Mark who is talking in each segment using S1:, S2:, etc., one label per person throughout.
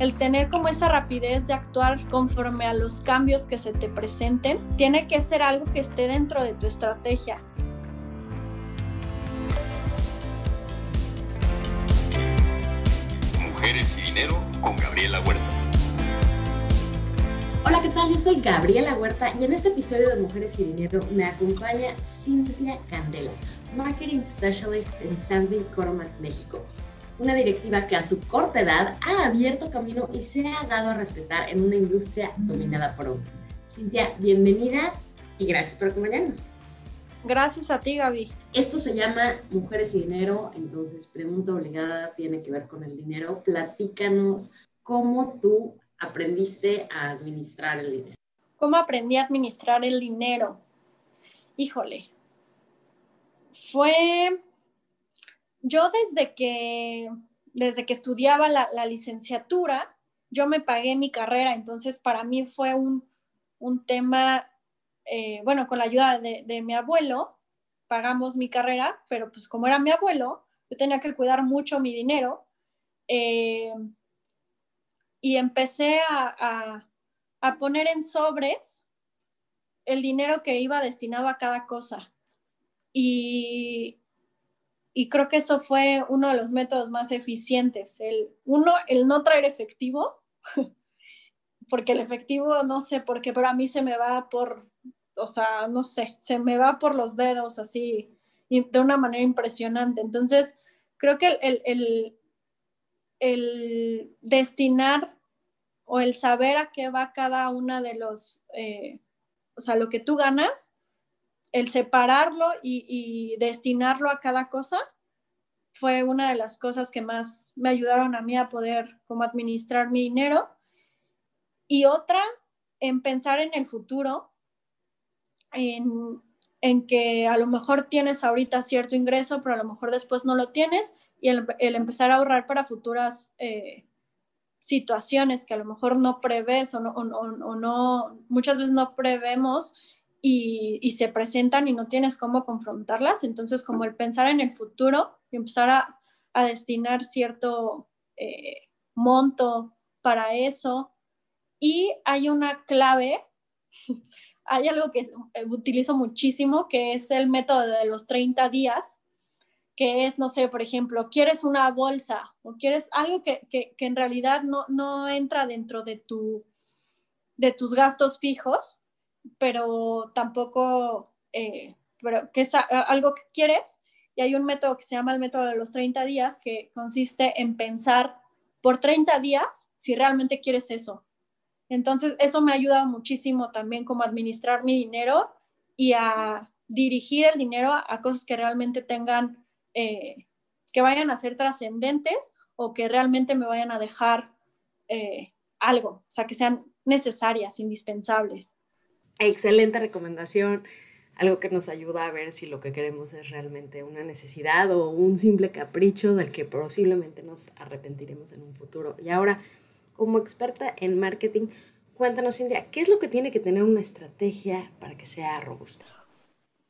S1: el tener como esa rapidez de actuar conforme a los cambios que se te presenten, tiene que ser algo que esté dentro de tu estrategia.
S2: Mujeres y Dinero con Gabriela Huerta.
S3: Hola, ¿qué tal? Yo soy Gabriela Huerta y en este episodio de Mujeres y Dinero me acompaña Cintia Candelas, Marketing Specialist en Sandy Coroman, México una directiva que a su corta edad ha abierto camino y se ha dado a respetar en una industria dominada por hombres. Cintia, bienvenida y gracias por acompañarnos.
S1: Gracias a ti, Gaby.
S3: Esto se llama Mujeres y Dinero, entonces pregunta obligada tiene que ver con el dinero. Platícanos cómo tú aprendiste a administrar el dinero.
S1: ¿Cómo aprendí a administrar el dinero? Híjole, fue yo desde que, desde que estudiaba la, licenciatura, yo me pagué mi carrera, entonces para mí fue un, tema, eh, bueno, con la ayuda de, mi abuelo, pagamos mi carrera, pero pues como era mi abuelo, yo tenía que cuidar mucho mi dinero eh, y empecé a, a poner en sobres el dinero que iba destinado a cada cosa. Y, y creo que eso fue uno de los métodos más eficientes. El, uno, el no traer efectivo, porque el efectivo, no sé por qué, pero a mí se me va por, o sea, no sé, se me va por los dedos así, de una manera impresionante. Entonces, creo que el, el, el destinar o el saber a qué va cada una de los, eh, o sea, lo que tú ganas, el separarlo y, destinarlo a cada cosa fue una de las cosas que más me ayudaron a mí a poder como administrar mi dinero. Y otra, en pensar en el futuro, en, que a lo mejor tienes ahorita cierto ingreso, pero a lo mejor después no lo tienes, y el, empezar a ahorrar para futuras eh, situaciones que a lo mejor no prevés o no, o no, muchas veces no prevemos y, se presentan y no tienes cómo confrontarlas. Entonces, como el pensar en el futuro y empezar a, destinar cierto eh, monto para eso. Y hay una clave, hay algo que utilizo muchísimo, que es el método de los 30 días, que es, no sé, por ejemplo, quieres una bolsa o quieres algo que, que, que en realidad no, no entra dentro de, tu, de tus gastos fijos, pero tampoco, eh, pero que es algo que quieres. Y hay un método que se llama el método de los 30 días, que consiste en pensar por 30 días si realmente quieres eso. Entonces, eso me ha ayudado muchísimo también como administrar mi dinero y a dirigir el dinero a, cosas que realmente tengan, eh, que vayan a ser trascendentes o que realmente me vayan a dejar eh, algo, o sea, que sean necesarias, indispensables.
S3: Excelente recomendación, algo que nos ayuda a ver si lo que queremos es realmente una necesidad o un simple capricho del que posiblemente nos arrepentiremos en un futuro. Y ahora, como experta en marketing, cuéntanos, Cintia, ¿qué es lo que tiene que tener una estrategia para que sea robusta?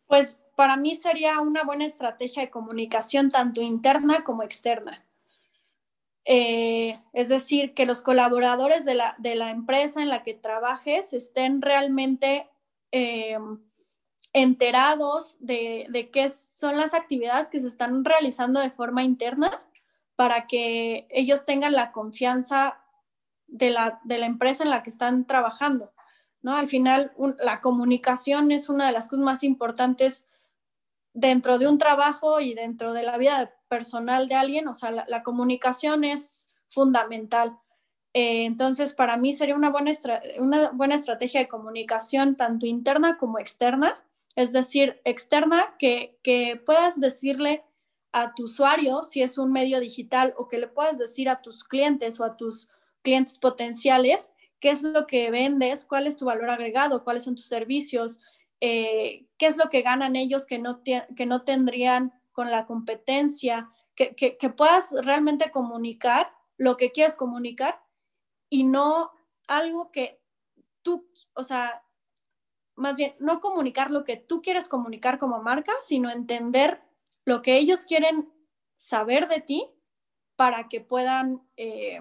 S1: Pues para mí sería una buena estrategia de comunicación tanto interna como externa. Eh, es decir, que los colaboradores de la, de la, empresa en la que trabajes estén realmente eh, enterados de, de, qué son las actividades que se están realizando de forma interna para que ellos tengan la confianza de la, de la empresa en la que están trabajando. ¿no? Al final, la comunicación es una de las cosas más importantes dentro de un trabajo y dentro de la vida personal de alguien, o sea, la, comunicación es fundamental. Eh, entonces, para mí sería una buena, una buena estrategia de comunicación tanto interna como externa, es decir, externa, que, que puedas decirle a tu usuario si es un medio digital o que le puedas decir a tus clientes o a tus clientes potenciales qué es lo que vendes, cuál es tu valor agregado, cuáles son tus servicios, eh, qué es lo que ganan ellos que no, que no tendrían con la competencia, que, que, puedas realmente comunicar lo que quieres comunicar y no algo que tú, o sea, más bien, no comunicar lo que tú quieres comunicar como marca, sino entender lo que ellos quieren saber de ti para que puedan, eh,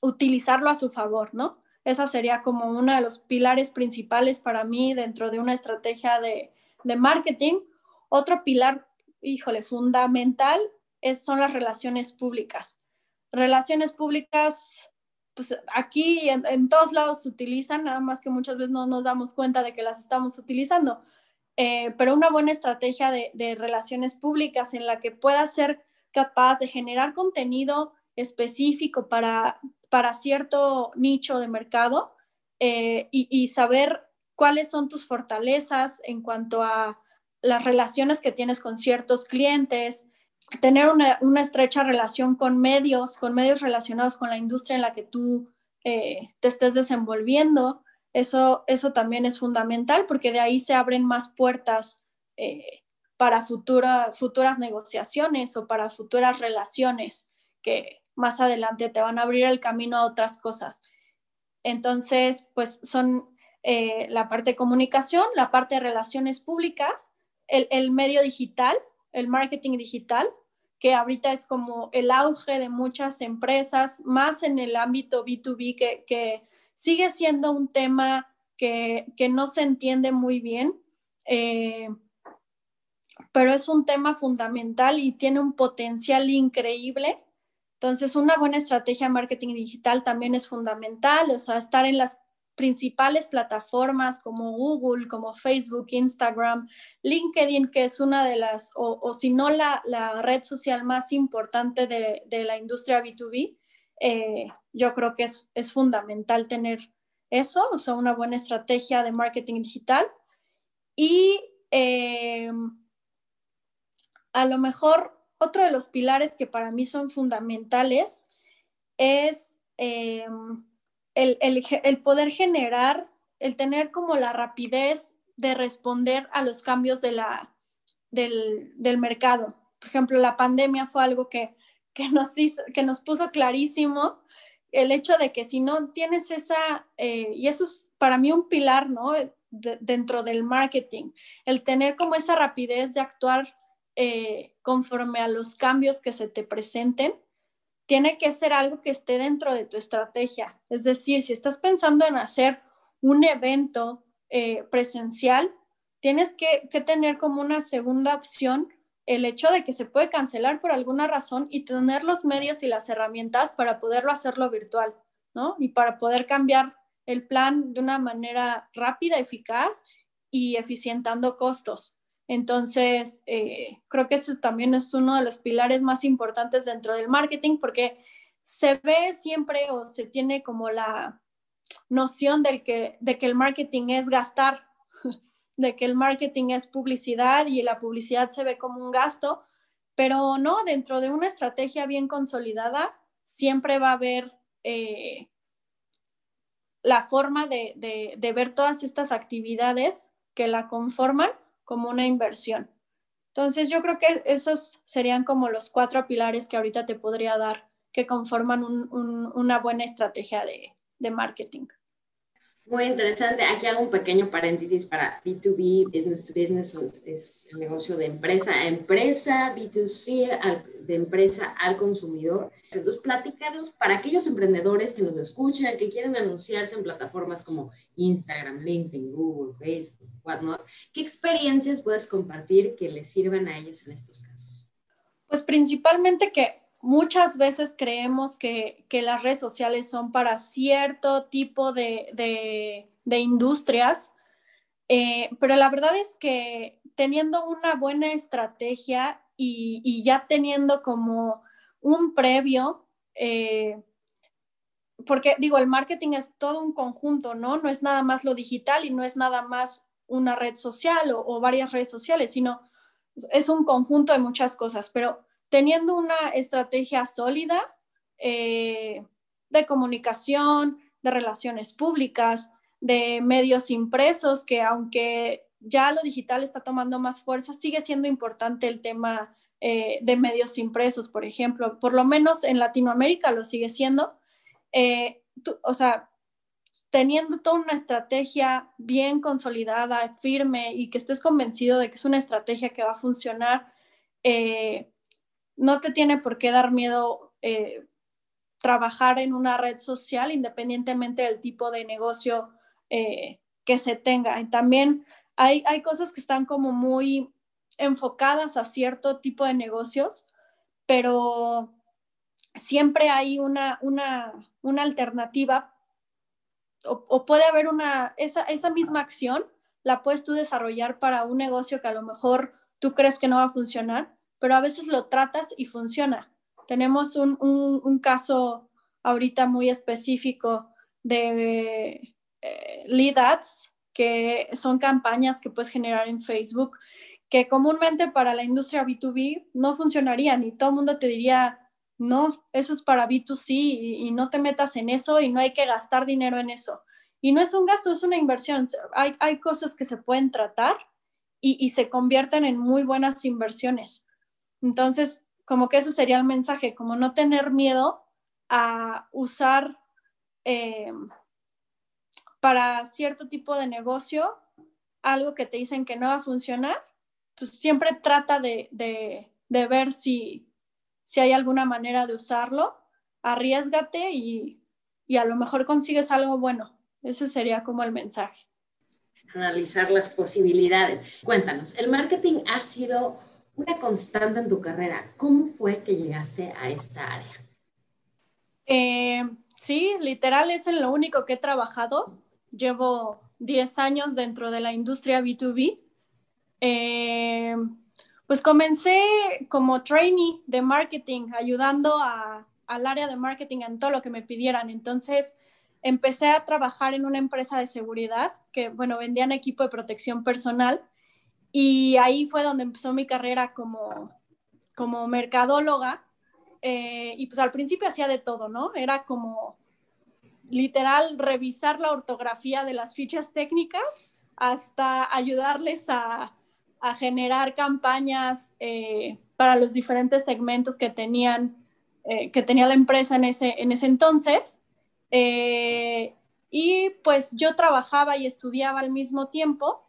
S1: utilizarlo a su favor, ¿no? Esa sería como uno de los pilares principales para mí dentro de una estrategia de, de marketing. Otro pilar, híjole, fundamental es, son las relaciones públicas. Relaciones públicas, pues aquí en, en, todos lados se utilizan, nada más que muchas veces no nos damos cuenta de que las estamos utilizando. Eh, pero una buena estrategia de, de, relaciones públicas en la que pueda ser capaz de generar contenido específico para, para cierto nicho de mercado eh, y, y, saber cuáles son tus fortalezas en cuanto a las relaciones que tienes con ciertos clientes, tener una, una estrecha relación con medios, con medios relacionados con la industria en la que tú eh, te estés desenvolviendo. Eso, eso también es fundamental porque de ahí se abren más puertas eh, para futura, futuras negociaciones o para futuras relaciones que más adelante te van a abrir el camino a otras cosas. Entonces, pues son eh, la parte de comunicación, la parte de relaciones públicas, el, el, medio digital, el marketing digital, que ahorita es como el auge de muchas empresas, más en el ámbito B2B, que, que sigue siendo un tema que, que, no se entiende muy bien. Eh, pero es un tema fundamental y tiene un potencial increíble. Entonces, una buena estrategia de marketing digital también es fundamental, o sea, estar en las principales plataformas como Google, como Facebook, Instagram, LinkedIn, que es una de las, o, si no la, la, red social más importante de, de la industria B2B, eh, yo creo que es, es fundamental tener eso, o sea, una buena estrategia de marketing digital. Y eh, a lo mejor otro de los pilares que para mí son fundamentales es eh, el, poder generar, el tener como la rapidez de responder a los cambios del, mercado. Por ejemplo, la pandemia fue algo que, nos, puso clarísimo el hecho de que si no tienes esa, eh, y eso es para mí un pilar, ¿no? De, dentro del marketing, el tener como esa rapidez de actuar eh, conforme a los cambios que se te presenten, tiene que ser algo que esté dentro de tu estrategia. Es decir, si estás pensando en hacer un evento eh, presencial, tienes que, que, tener como una segunda opción el hecho de que se puede cancelar por alguna razón y tener los medios y las herramientas para poderlo hacerlo virtual, ¿no? Y para poder cambiar el plan de una manera rápida, eficaz y eficientando costos. Entonces, eh, creo que eso también es uno de los pilares más importantes dentro del marketing porque se ve siempre o se tiene como la noción del que, de que el marketing es gastar, de que el marketing es publicidad y la publicidad se ve como un gasto, pero no, dentro de una estrategia bien consolidada siempre va a haber eh, la forma de, de, de ver todas estas actividades que la conforman como una inversión. Entonces, yo creo que esos serían como los cuatro pilares que ahorita te podría dar que conforman un, un, una buena estrategia de, de marketing.
S3: Muy interesante. Aquí hago un pequeño paréntesis para B2B, business to business, es el negocio de empresa a empresa, B2C, al, de empresa al consumidor. Entonces, platicarnos para aquellos emprendedores que nos escuchan, que quieren anunciarse en plataformas como Instagram, LinkedIn, Google, Facebook, whatnot, ¿qué experiencias puedes compartir que les sirvan a ellos en estos casos?
S1: Pues principalmente que muchas veces creemos que, que, las redes sociales son para cierto tipo de, de, industrias, eh, pero la verdad es que teniendo una buena estrategia y, y ya teniendo como un previo, eh, porque digo, el marketing es todo un conjunto, ¿no? No es nada más lo digital y no es nada más una red social o, o varias redes sociales, sino es un conjunto de muchas cosas, pero teniendo una estrategia sólida eh, de comunicación, de relaciones públicas, de medios impresos, que aunque ya lo digital está tomando más fuerza, sigue siendo importante el tema eh, de medios impresos, por ejemplo. Por lo menos en Latinoamérica lo sigue siendo. Eh, tú, o sea, teniendo toda una estrategia bien consolidada, firme y que estés convencido de que es una estrategia que va a funcionar, eh, no te tiene por qué dar miedo eh, trabajar en una red social independientemente del tipo de negocio eh, que se tenga. Y también hay, hay cosas que están como muy enfocadas a cierto tipo de negocios, pero siempre hay una, una, una alternativa o, puede haber una, esa, esa misma acción la puedes tú desarrollar para un negocio que a lo mejor tú crees que no va a funcionar, pero a veces lo tratas y funciona. Tenemos un, caso ahorita muy específico de eh, lead ads, que son campañas que puedes generar en Facebook, que comúnmente para la industria B2B no funcionarían y todo el mundo te diría, no, eso es para B2C y, no te metas en eso y no hay que gastar dinero en eso. Y no es un gasto, es una inversión. Hay, hay cosas que se pueden tratar y, y, se convierten en muy buenas inversiones. Entonces, como que ese sería el mensaje, como no tener miedo a usar eh, para cierto tipo de negocio algo que te dicen que no va a funcionar, pues siempre trata de, de, de ver si, si hay alguna manera de usarlo, arriesgate y, y a lo mejor consigues algo bueno. Ese sería como el mensaje.
S3: Analizar las posibilidades. Cuéntanos, el marketing ha sido una constante en tu carrera. ¿Cómo fue que llegaste a esta área?
S1: Eh, sí, literal es en lo único que he trabajado. Llevo 10 años dentro de la industria B2B. Eh, pues comencé como trainee de marketing, ayudando al área de marketing en todo lo que me pidieran. Entonces, empecé a trabajar en una empresa de seguridad que, bueno, vendían equipo de protección personal y ahí fue donde empezó mi carrera como, como mercadóloga. Eh, y pues al principio hacía de todo, ¿no? Era como literal revisar la ortografía de las fichas técnicas hasta ayudarles a generar campañas eh, para los diferentes segmentos que tenían eh, que tenía la empresa en ese, en ese entonces. Y pues yo trabajaba y estudiaba al mismo tiempo,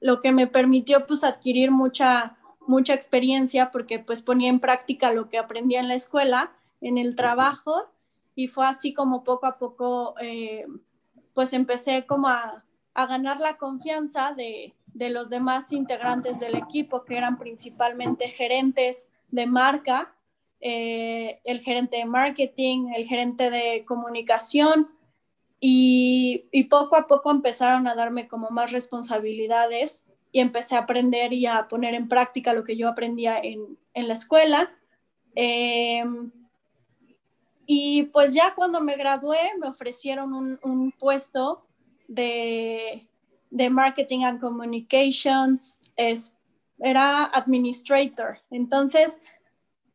S1: lo que me permitió pues adquirir mucha, mucha experiencia porque pues ponía en práctica lo que aprendía en la escuela, en el trabajo, y fue así como poco a poco pues empecé como a, a ganar la confianza de, de, los demás integrantes del equipo, que eran principalmente gerentes de marca, eh, el gerente de marketing, el gerente de comunicación, y, y, poco a poco empezaron a darme como más responsabilidades y empecé a aprender y a poner en práctica lo que yo aprendía en, en la escuela. Em, y pues ya cuando me gradué me ofrecieron un, un puesto de, Marketing and Communications, es, era administrator. Entonces,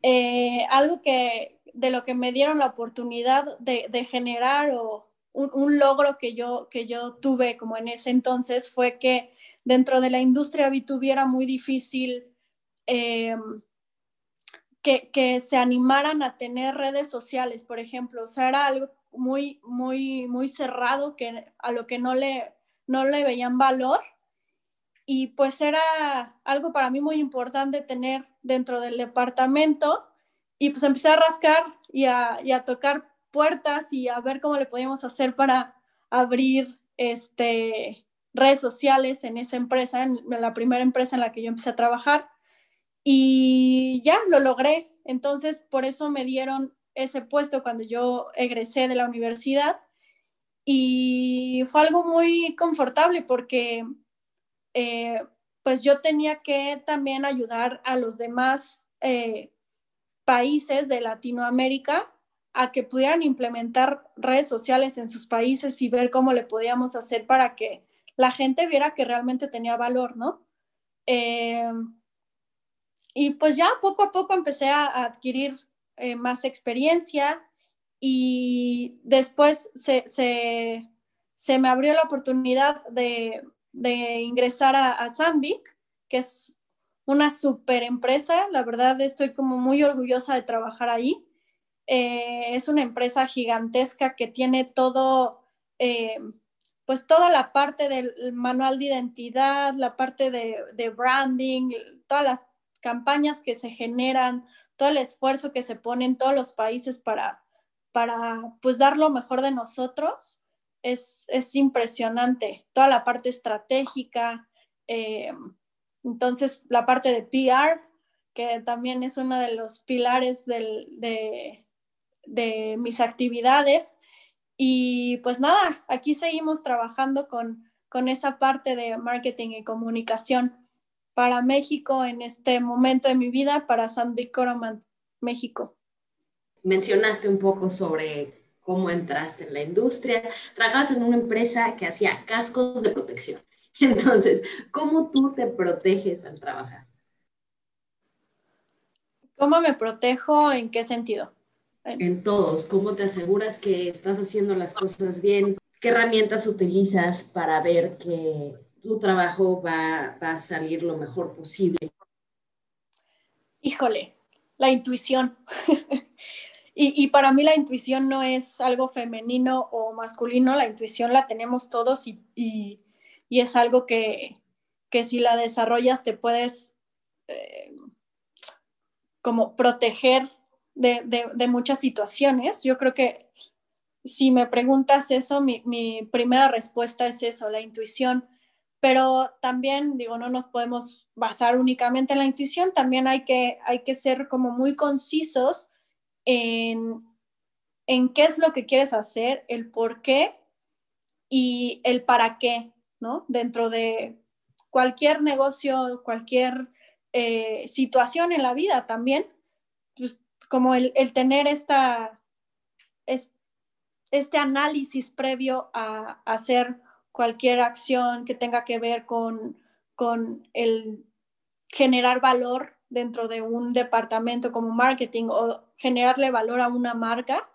S1: eh, algo que de lo que me dieron la oportunidad de, generar o un, logro que yo, que yo tuve como en ese entonces fue que dentro de la industria B2B era muy difícil em, que, que, se animaran a tener redes sociales, por ejemplo. O sea, era algo muy, muy, muy cerrado, que a lo que no le, no le veían valor. Y pues era algo para mí muy importante tener dentro del departamento. Y pues empecé a rascar y a, y a tocar puertas y a ver cómo le podíamos hacer para abrir este, redes sociales en esa empresa, en la primera empresa en la que yo empecé a trabajar. Y ya lo logré. Entonces, por eso me dieron ese puesto cuando yo egresé de la universidad y fue algo muy confortable porque eh, pues yo tenía que también ayudar a los demás eh, países de Latinoamérica a que pudieran implementar redes sociales en sus países y ver cómo le podíamos hacer para que la gente viera que realmente tenía valor, ¿no? Eh, y pues ya poco a poco empecé a adquirir eh, más experiencia y después se, me abrió la oportunidad de, ingresar a, a que es una super empresa. La verdad estoy como muy orgullosa de trabajar ahí. Eh, es una empresa gigantesca que tiene todo, eh, pues toda la parte del manual de identidad, la parte de, de branding, todas las campañas que se generan, todo el esfuerzo que se pone en todos los países para, para pues dar lo mejor de nosotros, es, es impresionante. Toda la parte estratégica, eh, entonces la parte de PR, que también es uno de los pilares de, de mis actividades. Y pues nada, aquí seguimos trabajando con, con esa parte de marketing y comunicación para México en este momento de mi vida, para San Vicoroman, México.
S3: Mencionaste un poco sobre cómo entraste en la industria. Trabajas en una empresa que hacía cascos de protección. Entonces, ¿cómo tú te proteges al trabajar?
S1: ¿Cómo me protejo? ¿En qué sentido?
S3: En todos. ¿Cómo te aseguras que estás haciendo las cosas bien? ¿Qué herramientas utilizas para ver que tu trabajo va, a salir lo mejor posible?
S1: Híjole, la intuición. y, para mí la intuición no es algo femenino o masculino, la intuición la tenemos todos y, es algo que, si la desarrollas te puedes eh, como proteger de, muchas situaciones. Yo creo que si me preguntas eso, mi, primera respuesta es eso, la intuición. Pero también, digo, no nos podemos basar únicamente en la intuición, también hay que, hay que ser como muy concisos en, en qué es lo que quieres hacer, el por qué y el para qué, ¿no? Dentro de cualquier negocio, cualquier eh, situación en la vida también, pues como el, tener esta, este análisis previo a, hacer cualquier acción que tenga que ver con, el generar valor dentro de un departamento como marketing o generarle valor a una marca,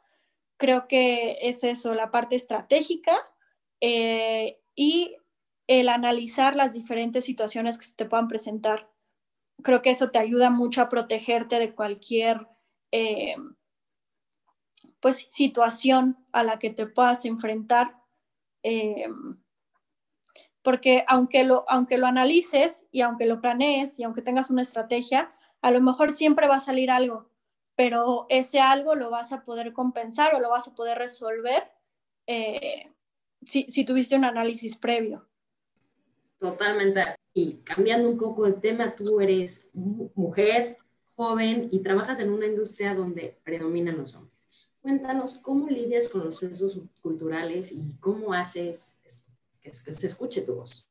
S1: creo que es eso, la parte estratégica eh, y el analizar las diferentes situaciones que se te puedan presentar. Creo que eso te ayuda mucho a protegerte de cualquier eh, pues, situación a la que te puedas enfrentar. Eh, porque aunque lo, aunque lo analices y aunque lo planees y aunque tengas una estrategia, a lo mejor siempre va a salir algo, pero ese algo lo vas a poder compensar o lo vas a poder resolver eh, si, si, tuviste un análisis previo.
S3: Totalmente. Y cambiando un poco de tema, tú eres mujer, joven y trabajas en una industria donde predominan los hombres. Cuéntanos cómo lidias con los sesgos culturales y cómo haces que, se escuche tu voz.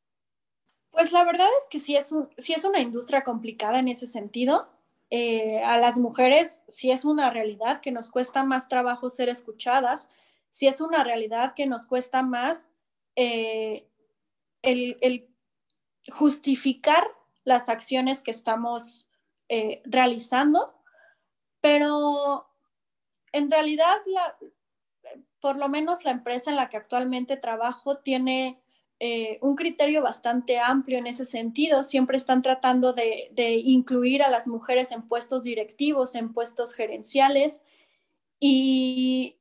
S1: Pues la verdad es que sí es, un, es una industria complicada en ese sentido. Eh, a las mujeres sí es una realidad que nos cuesta más trabajo ser escuchadas, sí es una realidad que nos cuesta más eh, el, el, justificar las acciones que estamos eh, realizando, pero en realidad, por lo menos la empresa en la que actualmente trabajo tiene eh, un criterio bastante amplio en ese sentido. Siempre están tratando de, incluir a las mujeres en puestos directivos, en puestos gerenciales. Y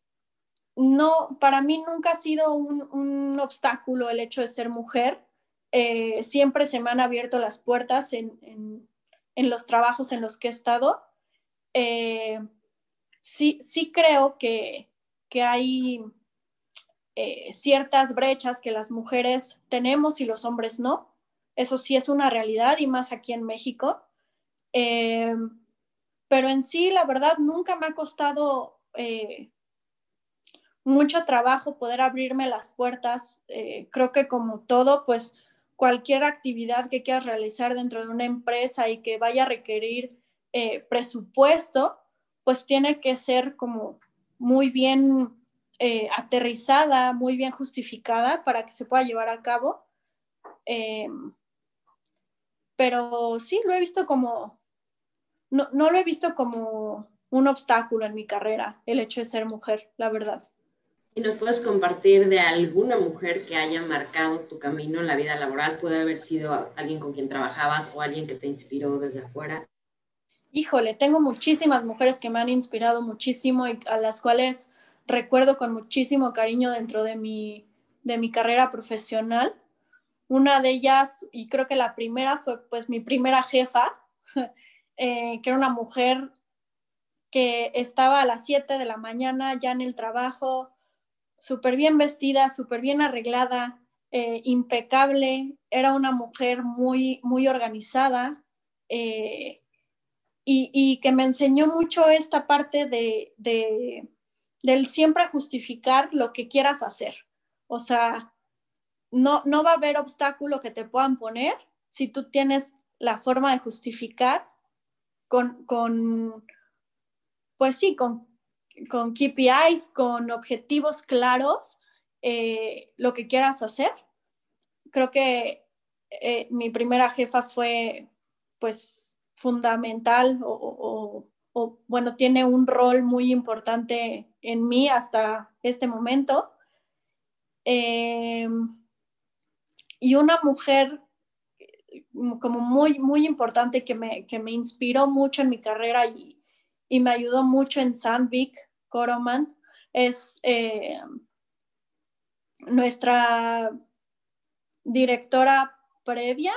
S1: no, para mí nunca ha sido un, obstáculo el hecho de ser mujer. Eh, siempre se me han abierto las puertas en los trabajos en los que he estado, eh, sí, sí creo que, hay eh, ciertas brechas que las mujeres tenemos y los hombres no. Eso sí es una realidad y más aquí en México. Eh, pero en sí, la verdad, nunca me ha costado mucho trabajo poder abrirme las puertas. creo que como todo, pues cualquier actividad que quieras realizar dentro de una empresa y que vaya a requerir eh, presupuesto, pues tiene que ser como muy bien eh, aterrizada, muy bien justificada para que se pueda llevar a cabo. Em, pero sí, lo he visto como, no, no lo he visto como un obstáculo en mi carrera, el hecho de ser mujer, la verdad.
S3: ¿Y nos puedes compartir de alguna mujer que haya marcado tu camino en la vida laboral? Puede haber sido alguien con quien trabajabas o alguien que te inspiró desde afuera.
S1: Híjole, tengo muchísimas mujeres que me han inspirado muchísimo y a las cuales recuerdo con muchísimo cariño dentro de mi, de mi carrera profesional. Una de ellas, y creo que la primera fue pues mi primera jefa, eh, que era una mujer que estaba a las 7 de la mañana ya en el trabajo, súper bien vestida, súper bien arreglada, eh, impecable, era una mujer muy, muy organizada eh, y, que me enseñó mucho esta parte de, de, del siempre justificar lo que quieras hacer. O sea, no, no va a haber obstáculo que te puedan poner si tú tienes la forma de justificar con, con pues sí, con, con KPIs, con objetivos claros eh, lo que quieras hacer. Creo que eh, mi primera jefa fue pues fundamental o, bueno, tiene un rol muy importante en mí hasta este momento. Eh, y una mujer como muy, muy importante que me, que me inspiró mucho en mi carrera y, y me ayudó mucho en Sandvik, Coromant, es nuestra directora previa,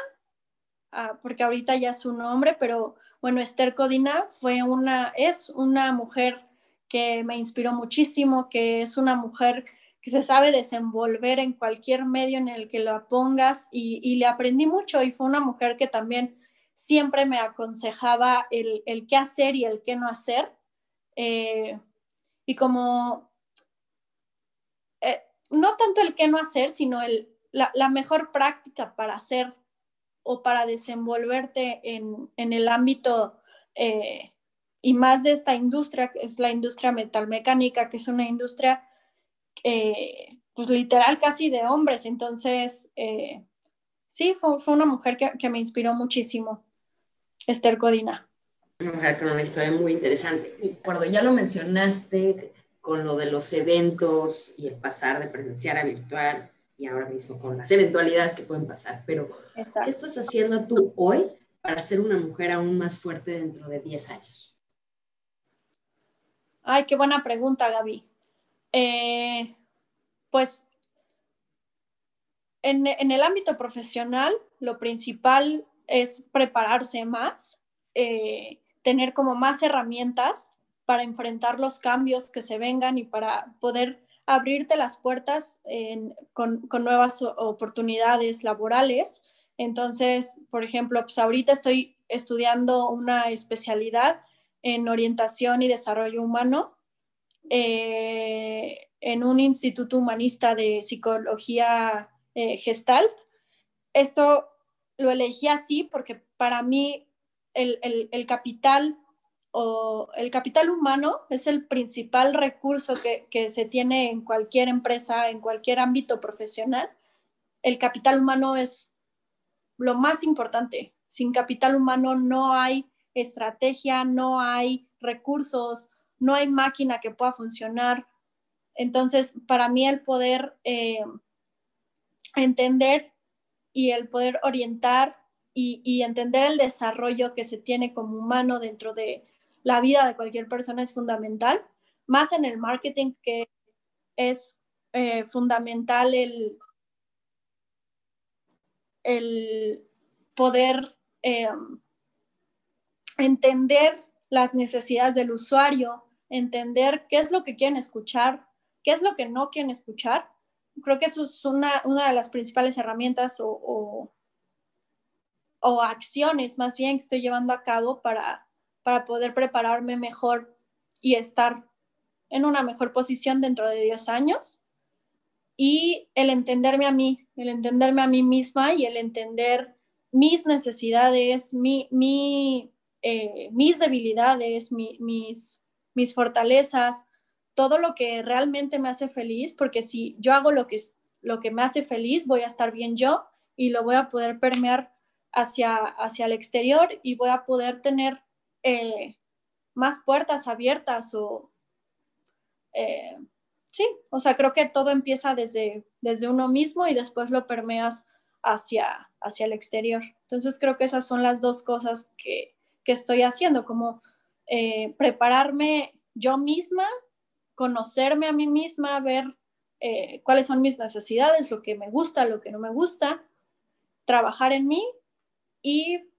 S1: ah, porque ahorita ya es su nombre, pero bueno, Esther Codina fue una, es una mujer que me inspiró muchísimo, que es una mujer que se sabe desenvolver en cualquier medio en el que la pongas y, le aprendí mucho y fue una mujer que también siempre me aconsejaba el, qué hacer y el qué no hacer. Eh, y como no tanto el qué no hacer, sino el, la, mejor práctica para hacer o para desenvolverte en, el ámbito eh, y más de esta industria, que es la industria metalmecánica, que es una industria eh, pues literal casi de hombres. Entonces, eh, sí, fue, una mujer que, me inspiró muchísimo, Esther Codina.
S3: Una mujer con una historia muy interesante. Y cuando ya lo mencionaste, con lo de los eventos y el pasar de presencial a virtual y ahora mismo con las eventualidades que pueden pasar. Pero, ¿qué estás haciendo tú hoy para ser una mujer aún más fuerte dentro de 10 años?
S1: Ay, qué buena pregunta, Gaby. Eh, pues en, el ámbito profesional, lo principal es prepararse más, eh, tener como más herramientas para enfrentar los cambios que se vengan y para poder abrirte las puertas con, nuevas oportunidades laborales. Entonces, por ejemplo, pues ahorita estoy estudiando una especialidad en orientación y desarrollo humano eh, en un instituto humanista de psicología eh, gestalt. Esto lo elegí así porque para mí el, el capital o el capital humano es el principal recurso que, se tiene en cualquier empresa, en cualquier ámbito profesional. El capital humano es lo más importante. Sin capital humano no hay estrategia, no hay recursos, no hay máquina que pueda funcionar. Entonces, para mí el poder eh, entender y el poder orientar y, entender el desarrollo que se tiene como humano dentro de, la vida de cualquier persona es fundamental, más en el marketing que es eh, fundamental el, el poder em, entender las necesidades del usuario, entender qué es lo que quieren escuchar, qué es lo que no quieren escuchar. Creo que es una, de las principales herramientas o, o acciones más bien que estoy llevando a cabo para para poder prepararme mejor y estar en una mejor posición dentro de 10 años. Y el entenderme a mí, el entenderme a mí misma y el entender mis necesidades, mi, eh, mis debilidades, mis, mis fortalezas, todo lo que realmente me hace feliz, porque si yo hago lo que, lo que me hace feliz, voy a estar bien yo y lo voy a poder permear hacia, hacia el exterior y voy a poder tener eh, más puertas abiertas o... Eh, sí, o sea, creo que todo empieza desde, desde uno mismo y después lo permeas hacia, hacia el exterior. Entonces creo que esas son las dos cosas que, que estoy haciendo, como eh, prepararme yo misma, conocerme a mí misma, ver cuáles son mis necesidades, lo que me gusta, lo que no me gusta, trabajar en mí y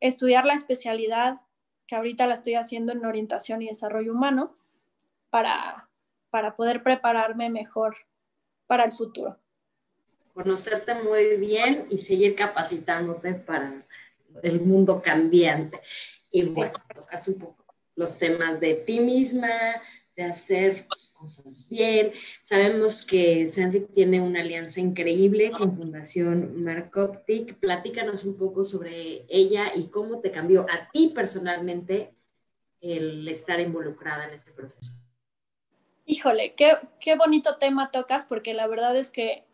S1: estudiar la especialidad que ahorita la estoy haciendo en orientación y desarrollo humano para, para poder prepararme mejor para el futuro.
S3: Conocerte muy bien y seguir capacitándote para el mundo cambiante. Y bueno, tocas un poco los temas de ti misma, de hacer cosas bien. Sabemos que Sandvik tiene una alianza increíble con Fundación Marcoptic. Platícanos un poco sobre ella y cómo te cambió a ti personalmente el estar involucrada en este proceso.
S1: Híjole, qué, qué bonito tema tocas porque la verdad es que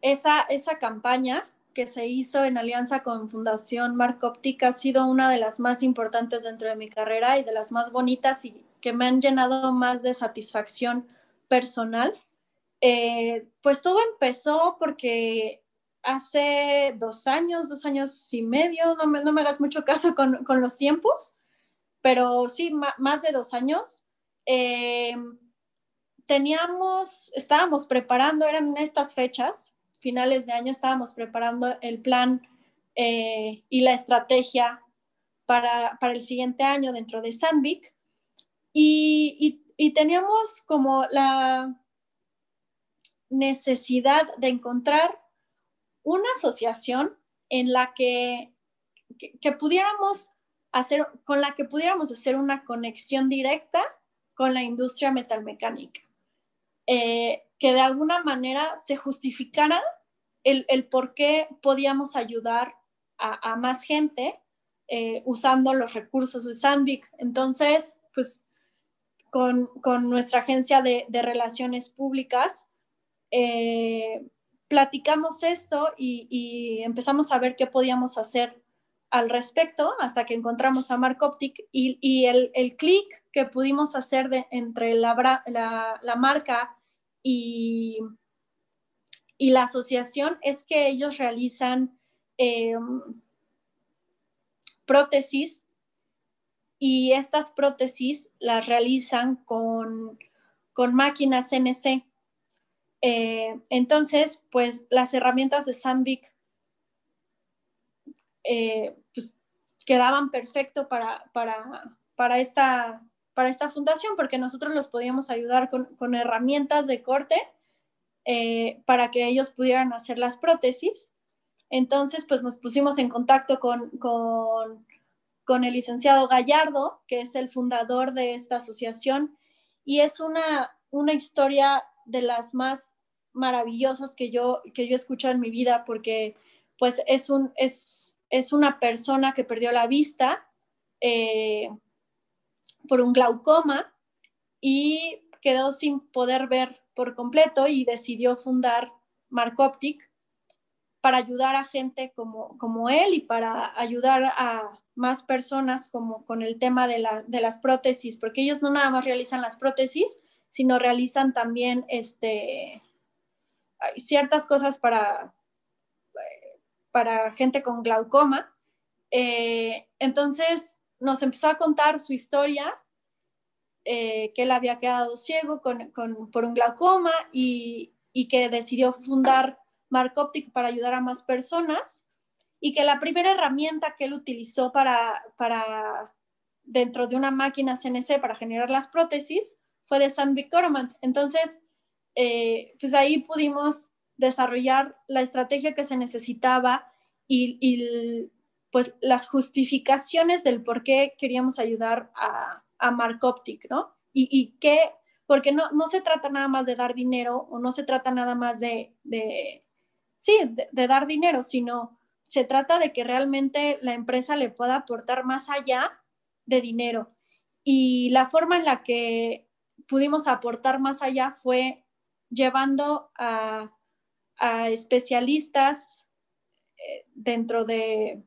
S1: esa, esa campaña que se hizo en alianza con Fundación Marcoptic ha sido una de las más importantes dentro de mi carrera y de las más bonitas y que me han llenado más de satisfacción personal. Eh, pues todo empezó porque hace dos años, dos años y medio, no me, no me hagas mucho caso con, con, los tiempos, pero sí, más de dos años. Eh, teníamos, estábamos preparando, eran estas fechas, finales de año estábamos preparando el plan eh, y la estrategia para, para, el siguiente año dentro de Sandvik y, teníamos como la necesidad de encontrar una asociación en la que, que, pudiéramos hacer, con la que pudiéramos hacer una conexión directa con la industria metalmecánica. Eh, que de alguna manera se justificara el, el por qué podíamos ayudar a, más gente eh, usando los recursos de Sandvik. Entonces, pues con, con nuestra agencia de, de relaciones públicas, eh, platicamos esto y, y, empezamos a ver qué podíamos hacer al respecto hasta que encontramos a Marcoptic y, y el, el clic que pudimos hacer de, entre la, la, la marca y, y, la asociación es que ellos realizan eh, prótesis y estas prótesis las realizan con, con máquinas CNC. Eh, entonces, pues las herramientas de Sandvik eh, pues, quedaban perfecto para, para, para esta para esta fundación porque nosotros los podíamos ayudar con, herramientas de corte eh, para que ellos pudieran hacer las prótesis. Entonces, pues nos pusimos en contacto con, con, el licenciado Gallardo, que es el fundador de esta asociación, y es una, una historia de las más maravillosas que yo, que yo he escuchado en mi vida, porque pues es, un, es, es una persona que perdió la vista. Eh, por un glaucoma y quedó sin poder ver por completo y decidió fundar Marcoptic para ayudar a gente como, como él y para ayudar a más personas como con el tema de, la, de las prótesis, porque ellos no nada más realizan las prótesis, sino realizan también este, ciertas cosas para, para gente con glaucoma. Eh, entonces, nos empezó a contar su historia, eh, que él había quedado ciego con, por un glaucoma y, y, que decidió fundar Marcoptic para ayudar a más personas y que la primera herramienta que él utilizó para, para dentro de una máquina CNC para generar las prótesis fue de Sandvik Coromant. Entonces, eh, pues ahí pudimos desarrollar la estrategia que se necesitaba y, y pues las justificaciones del por qué queríamos ayudar a, a Marcoptic, ¿no? Y, y qué, porque no, no se trata nada más de dar dinero o no se trata nada más de, de sí, de, de, dar dinero, sino se trata de que realmente la empresa le pueda aportar más allá de dinero. Y la forma en la que pudimos aportar más allá fue llevando a, a especialistas eh, dentro de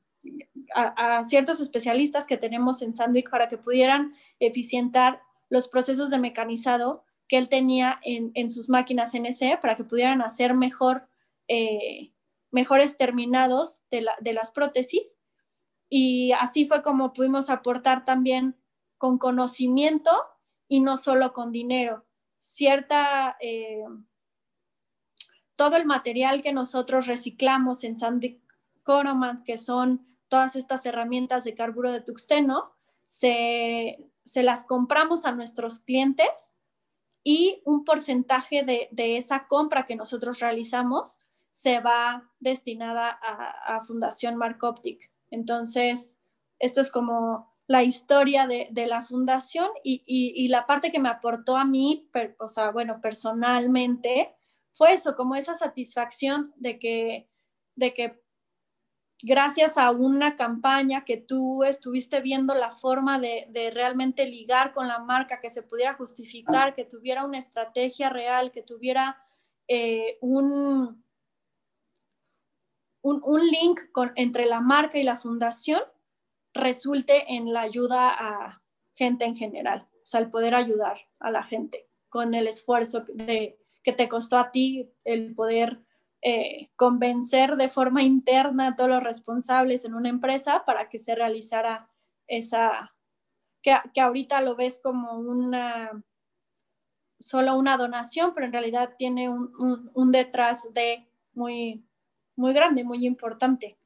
S1: a, ciertos especialistas que tenemos en Sandvik para que pudieran eficientar los procesos de mecanizado que él tenía en, en sus máquinas NC para que pudieran hacer mejor, eh, mejores terminados de, la, de, las prótesis. Y así fue como pudimos aportar también con conocimiento y no solo con dinero. Cierta, eh, todo el material que nosotros reciclamos en Sandvik Coroman, que son todas estas herramientas de carburo de tuxteno, se, las compramos a nuestros clientes y un porcentaje de, esa compra que nosotros realizamos se va destinada a, Fundación Mark Optic. Entonces, esto es como la historia de, la fundación y, la parte que me aportó a mí, o sea, bueno, personalmente, fue eso, como esa satisfacción de que, de que gracias a una campaña que tú estuviste viendo la forma de, realmente ligar con la marca, que se pudiera justificar, que tuviera una estrategia real, que tuviera eh, un, un, link entre la marca y la fundación, resulte en la ayuda a gente en general, o sea, el poder ayudar a la gente con el esfuerzo de, que te costó a ti el poder eh, convencer de forma interna a todos los responsables en una empresa para que se realizara esa, que, que ahorita lo ves como una, solo una donación, pero en realidad tiene un, un, detrás de muy, muy grande, muy importante.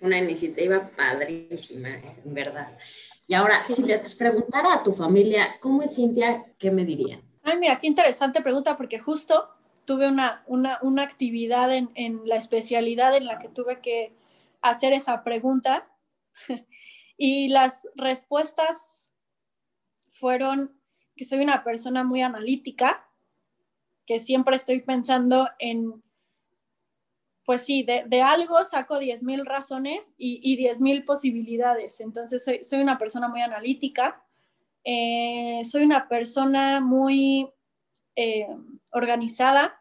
S3: Una iniciativa padrísima, en verdad. Y ahora, si les preguntara a tu familia, ¿cómo es Cintia? ¿Qué me dirían?
S1: Ay, mira, qué interesante pregunta, porque justo tuve una, una, actividad en, en, la especialidad en la que tuve que hacer esa pregunta y las respuestas fueron que soy una persona muy analítica, que siempre estoy pensando en, pues sí, de, de algo saco 10.000 razones y, y 10.000 posibilidades. Entonces soy, soy, una persona muy analítica, eh, soy una persona muy... Eh, organizada.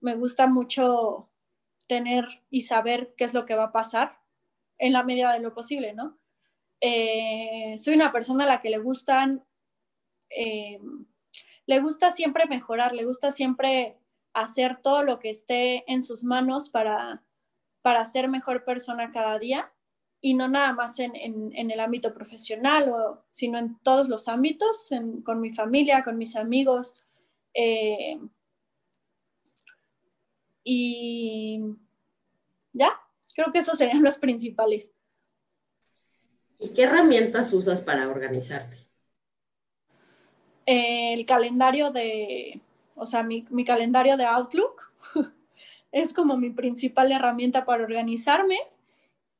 S1: Me gusta mucho tener y saber qué es lo que va a pasar en la medida de lo posible, ¿no? Eh, soy una persona a la que le gustan, eh, le gusta siempre mejorar, le gusta siempre hacer todo lo que esté en sus manos para, para ser mejor persona cada día y no nada más en, el ámbito profesional, sino en todos los ámbitos, con mi familia, con mis amigos, eh, y ya, creo que esos serían los principales.
S3: ¿Y qué herramientas usas para organizarte?
S1: el calendario de, o sea, mi, calendario de Outlook es como mi principal herramienta para organizarme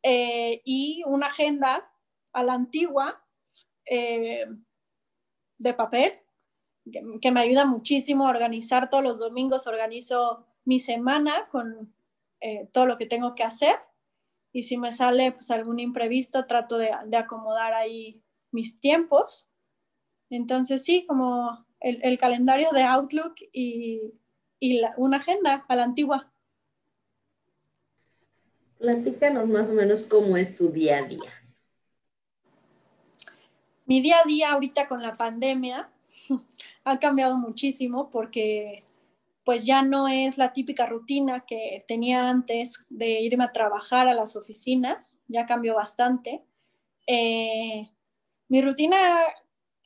S1: eh, y una agenda a la antigua eh, de papel que, me ayuda muchísimo a organizar todos los domingos, organizo mi semana con eh, todo lo que tengo que hacer y si me sale pues algún imprevisto trato de, acomodar ahí mis tiempos. Entonces sí, como el, calendario de Outlook y, una agenda a la antigua.
S3: Platícanos más o menos cómo es tu día a día.
S1: Mi día a día ahorita con la pandemia ha cambiado muchísimo porque pues ya no es la típica rutina que tenía antes de irme a trabajar a las oficinas, ya cambió bastante. Eh, mi rutina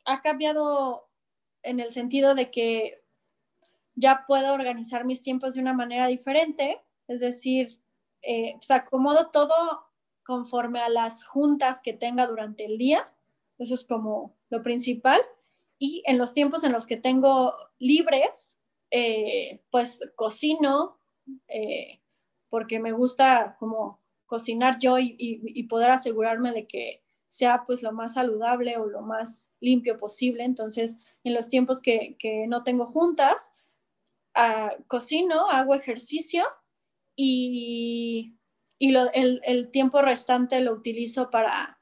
S1: ha cambiado en el sentido de que ya puedo organizar mis tiempos de una manera diferente, es decir, eh, pues acomodo todo conforme a las juntas que tenga durante el día, eso es como lo principal, y en los tiempos en los que tengo libres, eh, pues cocino, eh, porque me gusta como cocinar yo y, poder asegurarme de que sea pues lo más saludable o lo más limpio posible. Entonces, en los tiempos que, no tengo juntas, ah, cocino, hago ejercicio y, el, tiempo restante lo utilizo para,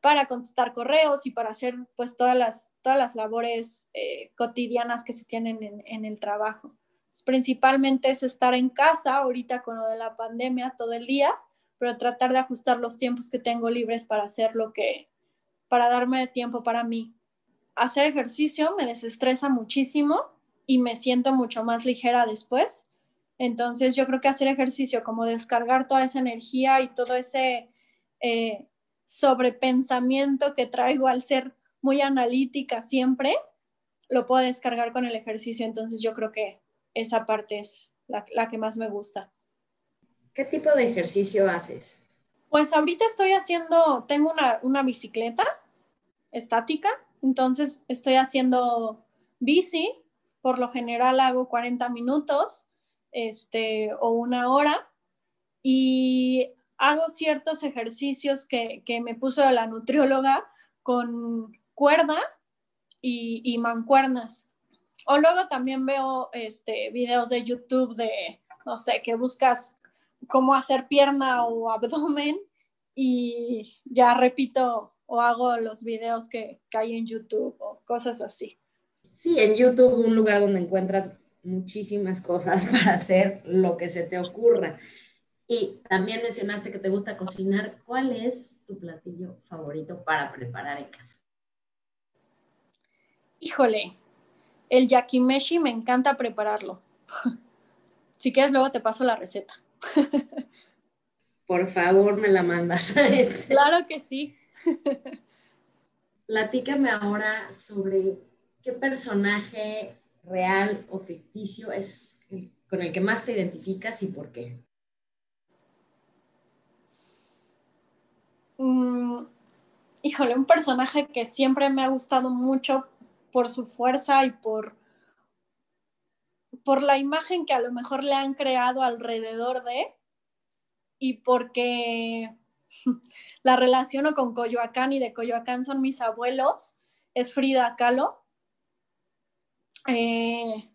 S1: para contestar correos y para hacer pues todas las, todas las labores eh, cotidianas que se tienen en, el trabajo. principalmente es estar en casa ahorita con lo de la pandemia todo el día, pero tratar de ajustar los tiempos que tengo libres para hacer lo que, para darme tiempo para mí. Hacer ejercicio me desestresa muchísimo y me siento mucho más ligera después. Entonces yo creo que hacer ejercicio, como descargar toda esa energía y todo ese eh, sobrepensamiento que traigo al ser muy analítica siempre, lo puedo descargar con el ejercicio. Entonces yo creo que esa parte es la, que más me gusta.
S3: ¿Qué tipo de ejercicio haces?
S1: Pues ahorita estoy haciendo, tengo una, bicicleta estática, entonces estoy haciendo bici, por lo general hago 40 minutos este, o una hora y hago ciertos ejercicios que, me puso la nutrióloga con cuerda y, mancuernas. O luego también veo este, videos de YouTube de, no sé, que buscas cómo hacer pierna o abdomen y ya repito o hago los videos que, que hay en YouTube o cosas así.
S3: Sí, en YouTube un lugar donde encuentras muchísimas cosas para hacer lo que se te ocurra. Y también mencionaste que te gusta cocinar. ¿Cuál es tu platillo favorito para preparar en casa?
S1: Híjole, el yakimeshi me encanta prepararlo. si quieres, luego te paso la receta.
S3: Por favor, me la mandas.
S1: claro que sí.
S3: Platícame ahora sobre qué personaje real o ficticio es con el que más te identificas y por qué.
S1: Mm, híjole, un personaje que siempre me ha gustado mucho por su fuerza y por, por la imagen que a lo mejor le han creado alrededor de y porque la relaciono con Coyoacán y de Coyoacán son mis abuelos, es Frida Kahlo. Eh,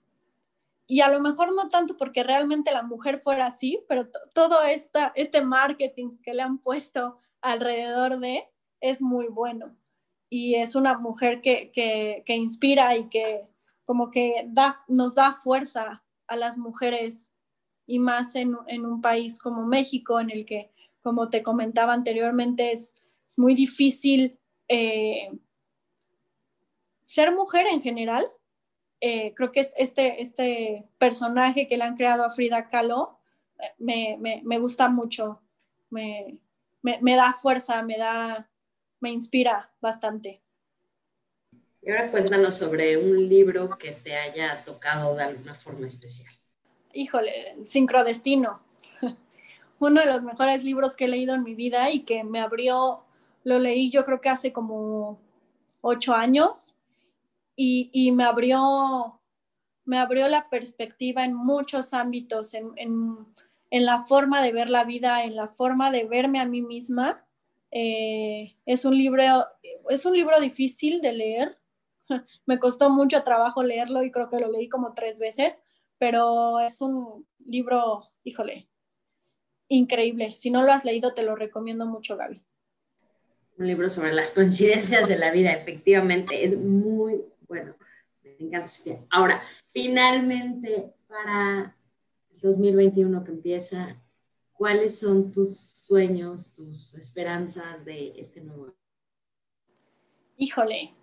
S1: y a lo mejor no tanto porque realmente la mujer fuera así, pero todo esta, este marketing que le han puesto alrededor de es muy bueno. Y es una mujer que, inspira y que como que da, nos da fuerza a las mujeres y más en, un país como México, en el que, como te comentaba anteriormente, es, muy difícil eh, ser mujer en general. Eh, creo que este, este personaje que le han creado a Frida Kahlo eh, me, gusta mucho. Me, me, da fuerza, me da, me inspira bastante.
S3: Y ahora cuéntanos sobre un libro que te haya tocado de alguna forma especial.
S1: Híjole, Sincrodestino. Uno de los mejores libros que he leído en mi vida y que me abrió, lo leí yo creo que hace como ocho años y, me abrió me abrió la perspectiva en muchos ámbitos, en, en la forma de ver la vida, en la forma de verme a mí misma. Eh, es, un libro, es un libro difícil de leer. Me costó mucho trabajo leerlo y creo que lo leí como tres veces, pero es un libro, híjole, increíble. Si no lo has leído, te lo recomiendo mucho, Gaby.
S3: Un libro sobre las coincidencias de la vida, efectivamente, es muy bueno. Me encanta. Ahora, finalmente, para 2021 que empieza, ¿cuáles son tus sueños, tus esperanzas de este nuevo año?
S1: Híjole,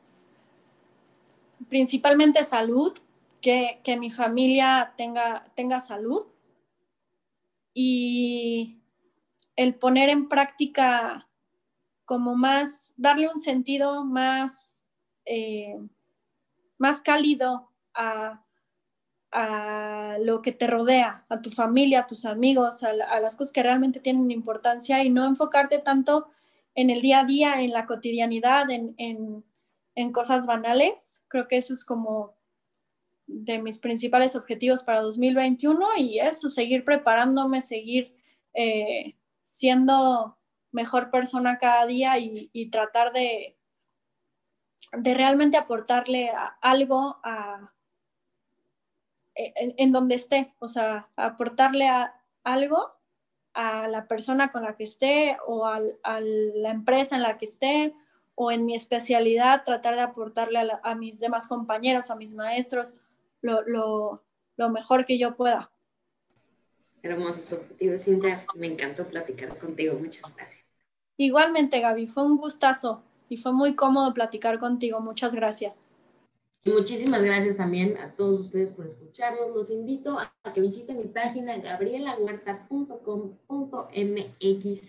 S1: principalmente salud, que, mi familia tenga, tenga salud y el poner en práctica como más, darle un sentido más, eh, más cálido a, a lo que te rodea, a tu familia, a tus amigos, a, las cosas que realmente tienen importancia y no enfocarte tanto en el día a día, en la cotidianidad, en, en, cosas banales. Creo que eso es como de mis principales objetivos para 2021 y eso, seguir preparándome, seguir eh, siendo mejor persona cada día y, tratar de, de realmente aportarle algo a, en, donde esté, o sea, aportarle algo a la persona con la que esté o a la empresa en la que esté o en mi especialidad, tratar de aportarle a, mis demás compañeros, a mis maestros, lo, mejor que yo pueda.
S3: Hermosos objetivos, Cintia. Me encantó platicar contigo. Muchas gracias.
S1: Igualmente, Gaby, fue un gustazo y fue muy cómodo platicar contigo. Muchas gracias.
S3: Muchísimas gracias también a todos ustedes por escucharnos. Los invito a, que visiten mi página gabrielahuerta.com.mx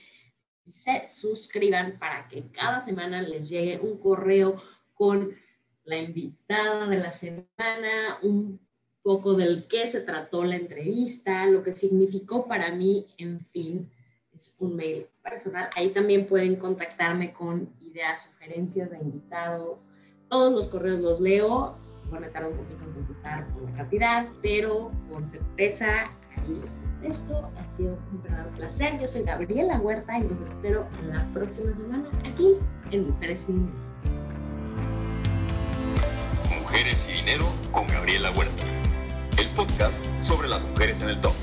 S3: y se suscriban para que cada semana les llegue un correo con la invitada de la semana, un poco del qué se trató la entrevista, lo que significó para mí, en fin, es un mail personal. Ahí también pueden contactarme con ideas, sugerencias de invitados. Todos los correos los leo. Igual me tardo un poquito en contestar por la cantidad, pero con certeza ahí les contesto. Ha sido un verdadero placer. Yo soy Gabriela Huerta y los espero la próxima semana aquí en Mujeres y Dinero.
S2: Mujeres y Dinero con Gabriela Huerta. El podcast sobre las mujeres en el top.